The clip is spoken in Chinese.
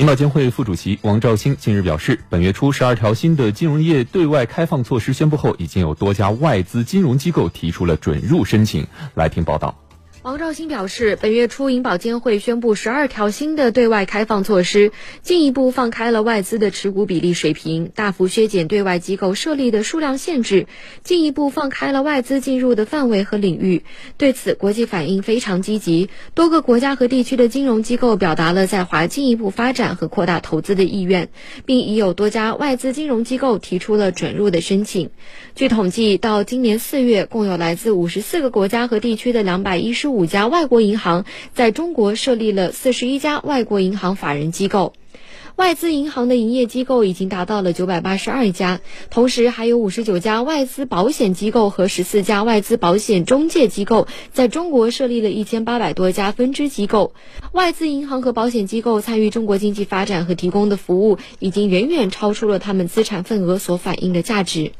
银保监会副主席王兆兴近日表示，本月初十二条新的金融业对外开放措施宣布后，已经有多家外资金融机构提出了准入申请。来听报道。王兆新表示，本月初，银保监会宣布十二条新的对外开放措施，进一步放开了外资的持股比例水平，大幅削减对外机构设立的数量限制，进一步放开了外资进入的范围和领域。对此，国际反应非常积极，多个国家和地区的金融机构表达了在华进一步发展和扩大投资的意愿，并已有多家外资金融机构提出了准入的申请。据统计，到今年四月，共有来自五十四个国家和地区的两百一十五家外国银行在中国设立了四十一家外国银行法人机构，外资银行的营业机构已经达到了九百八十二家，同时还有五十九家外资保险机构和十四家外资保险中介机构在中国设立了一千八百多家分支机构。外资银行和保险机构参与中国经济发展和提供的服务，已经远远超出了他们资产份额所反映的价值。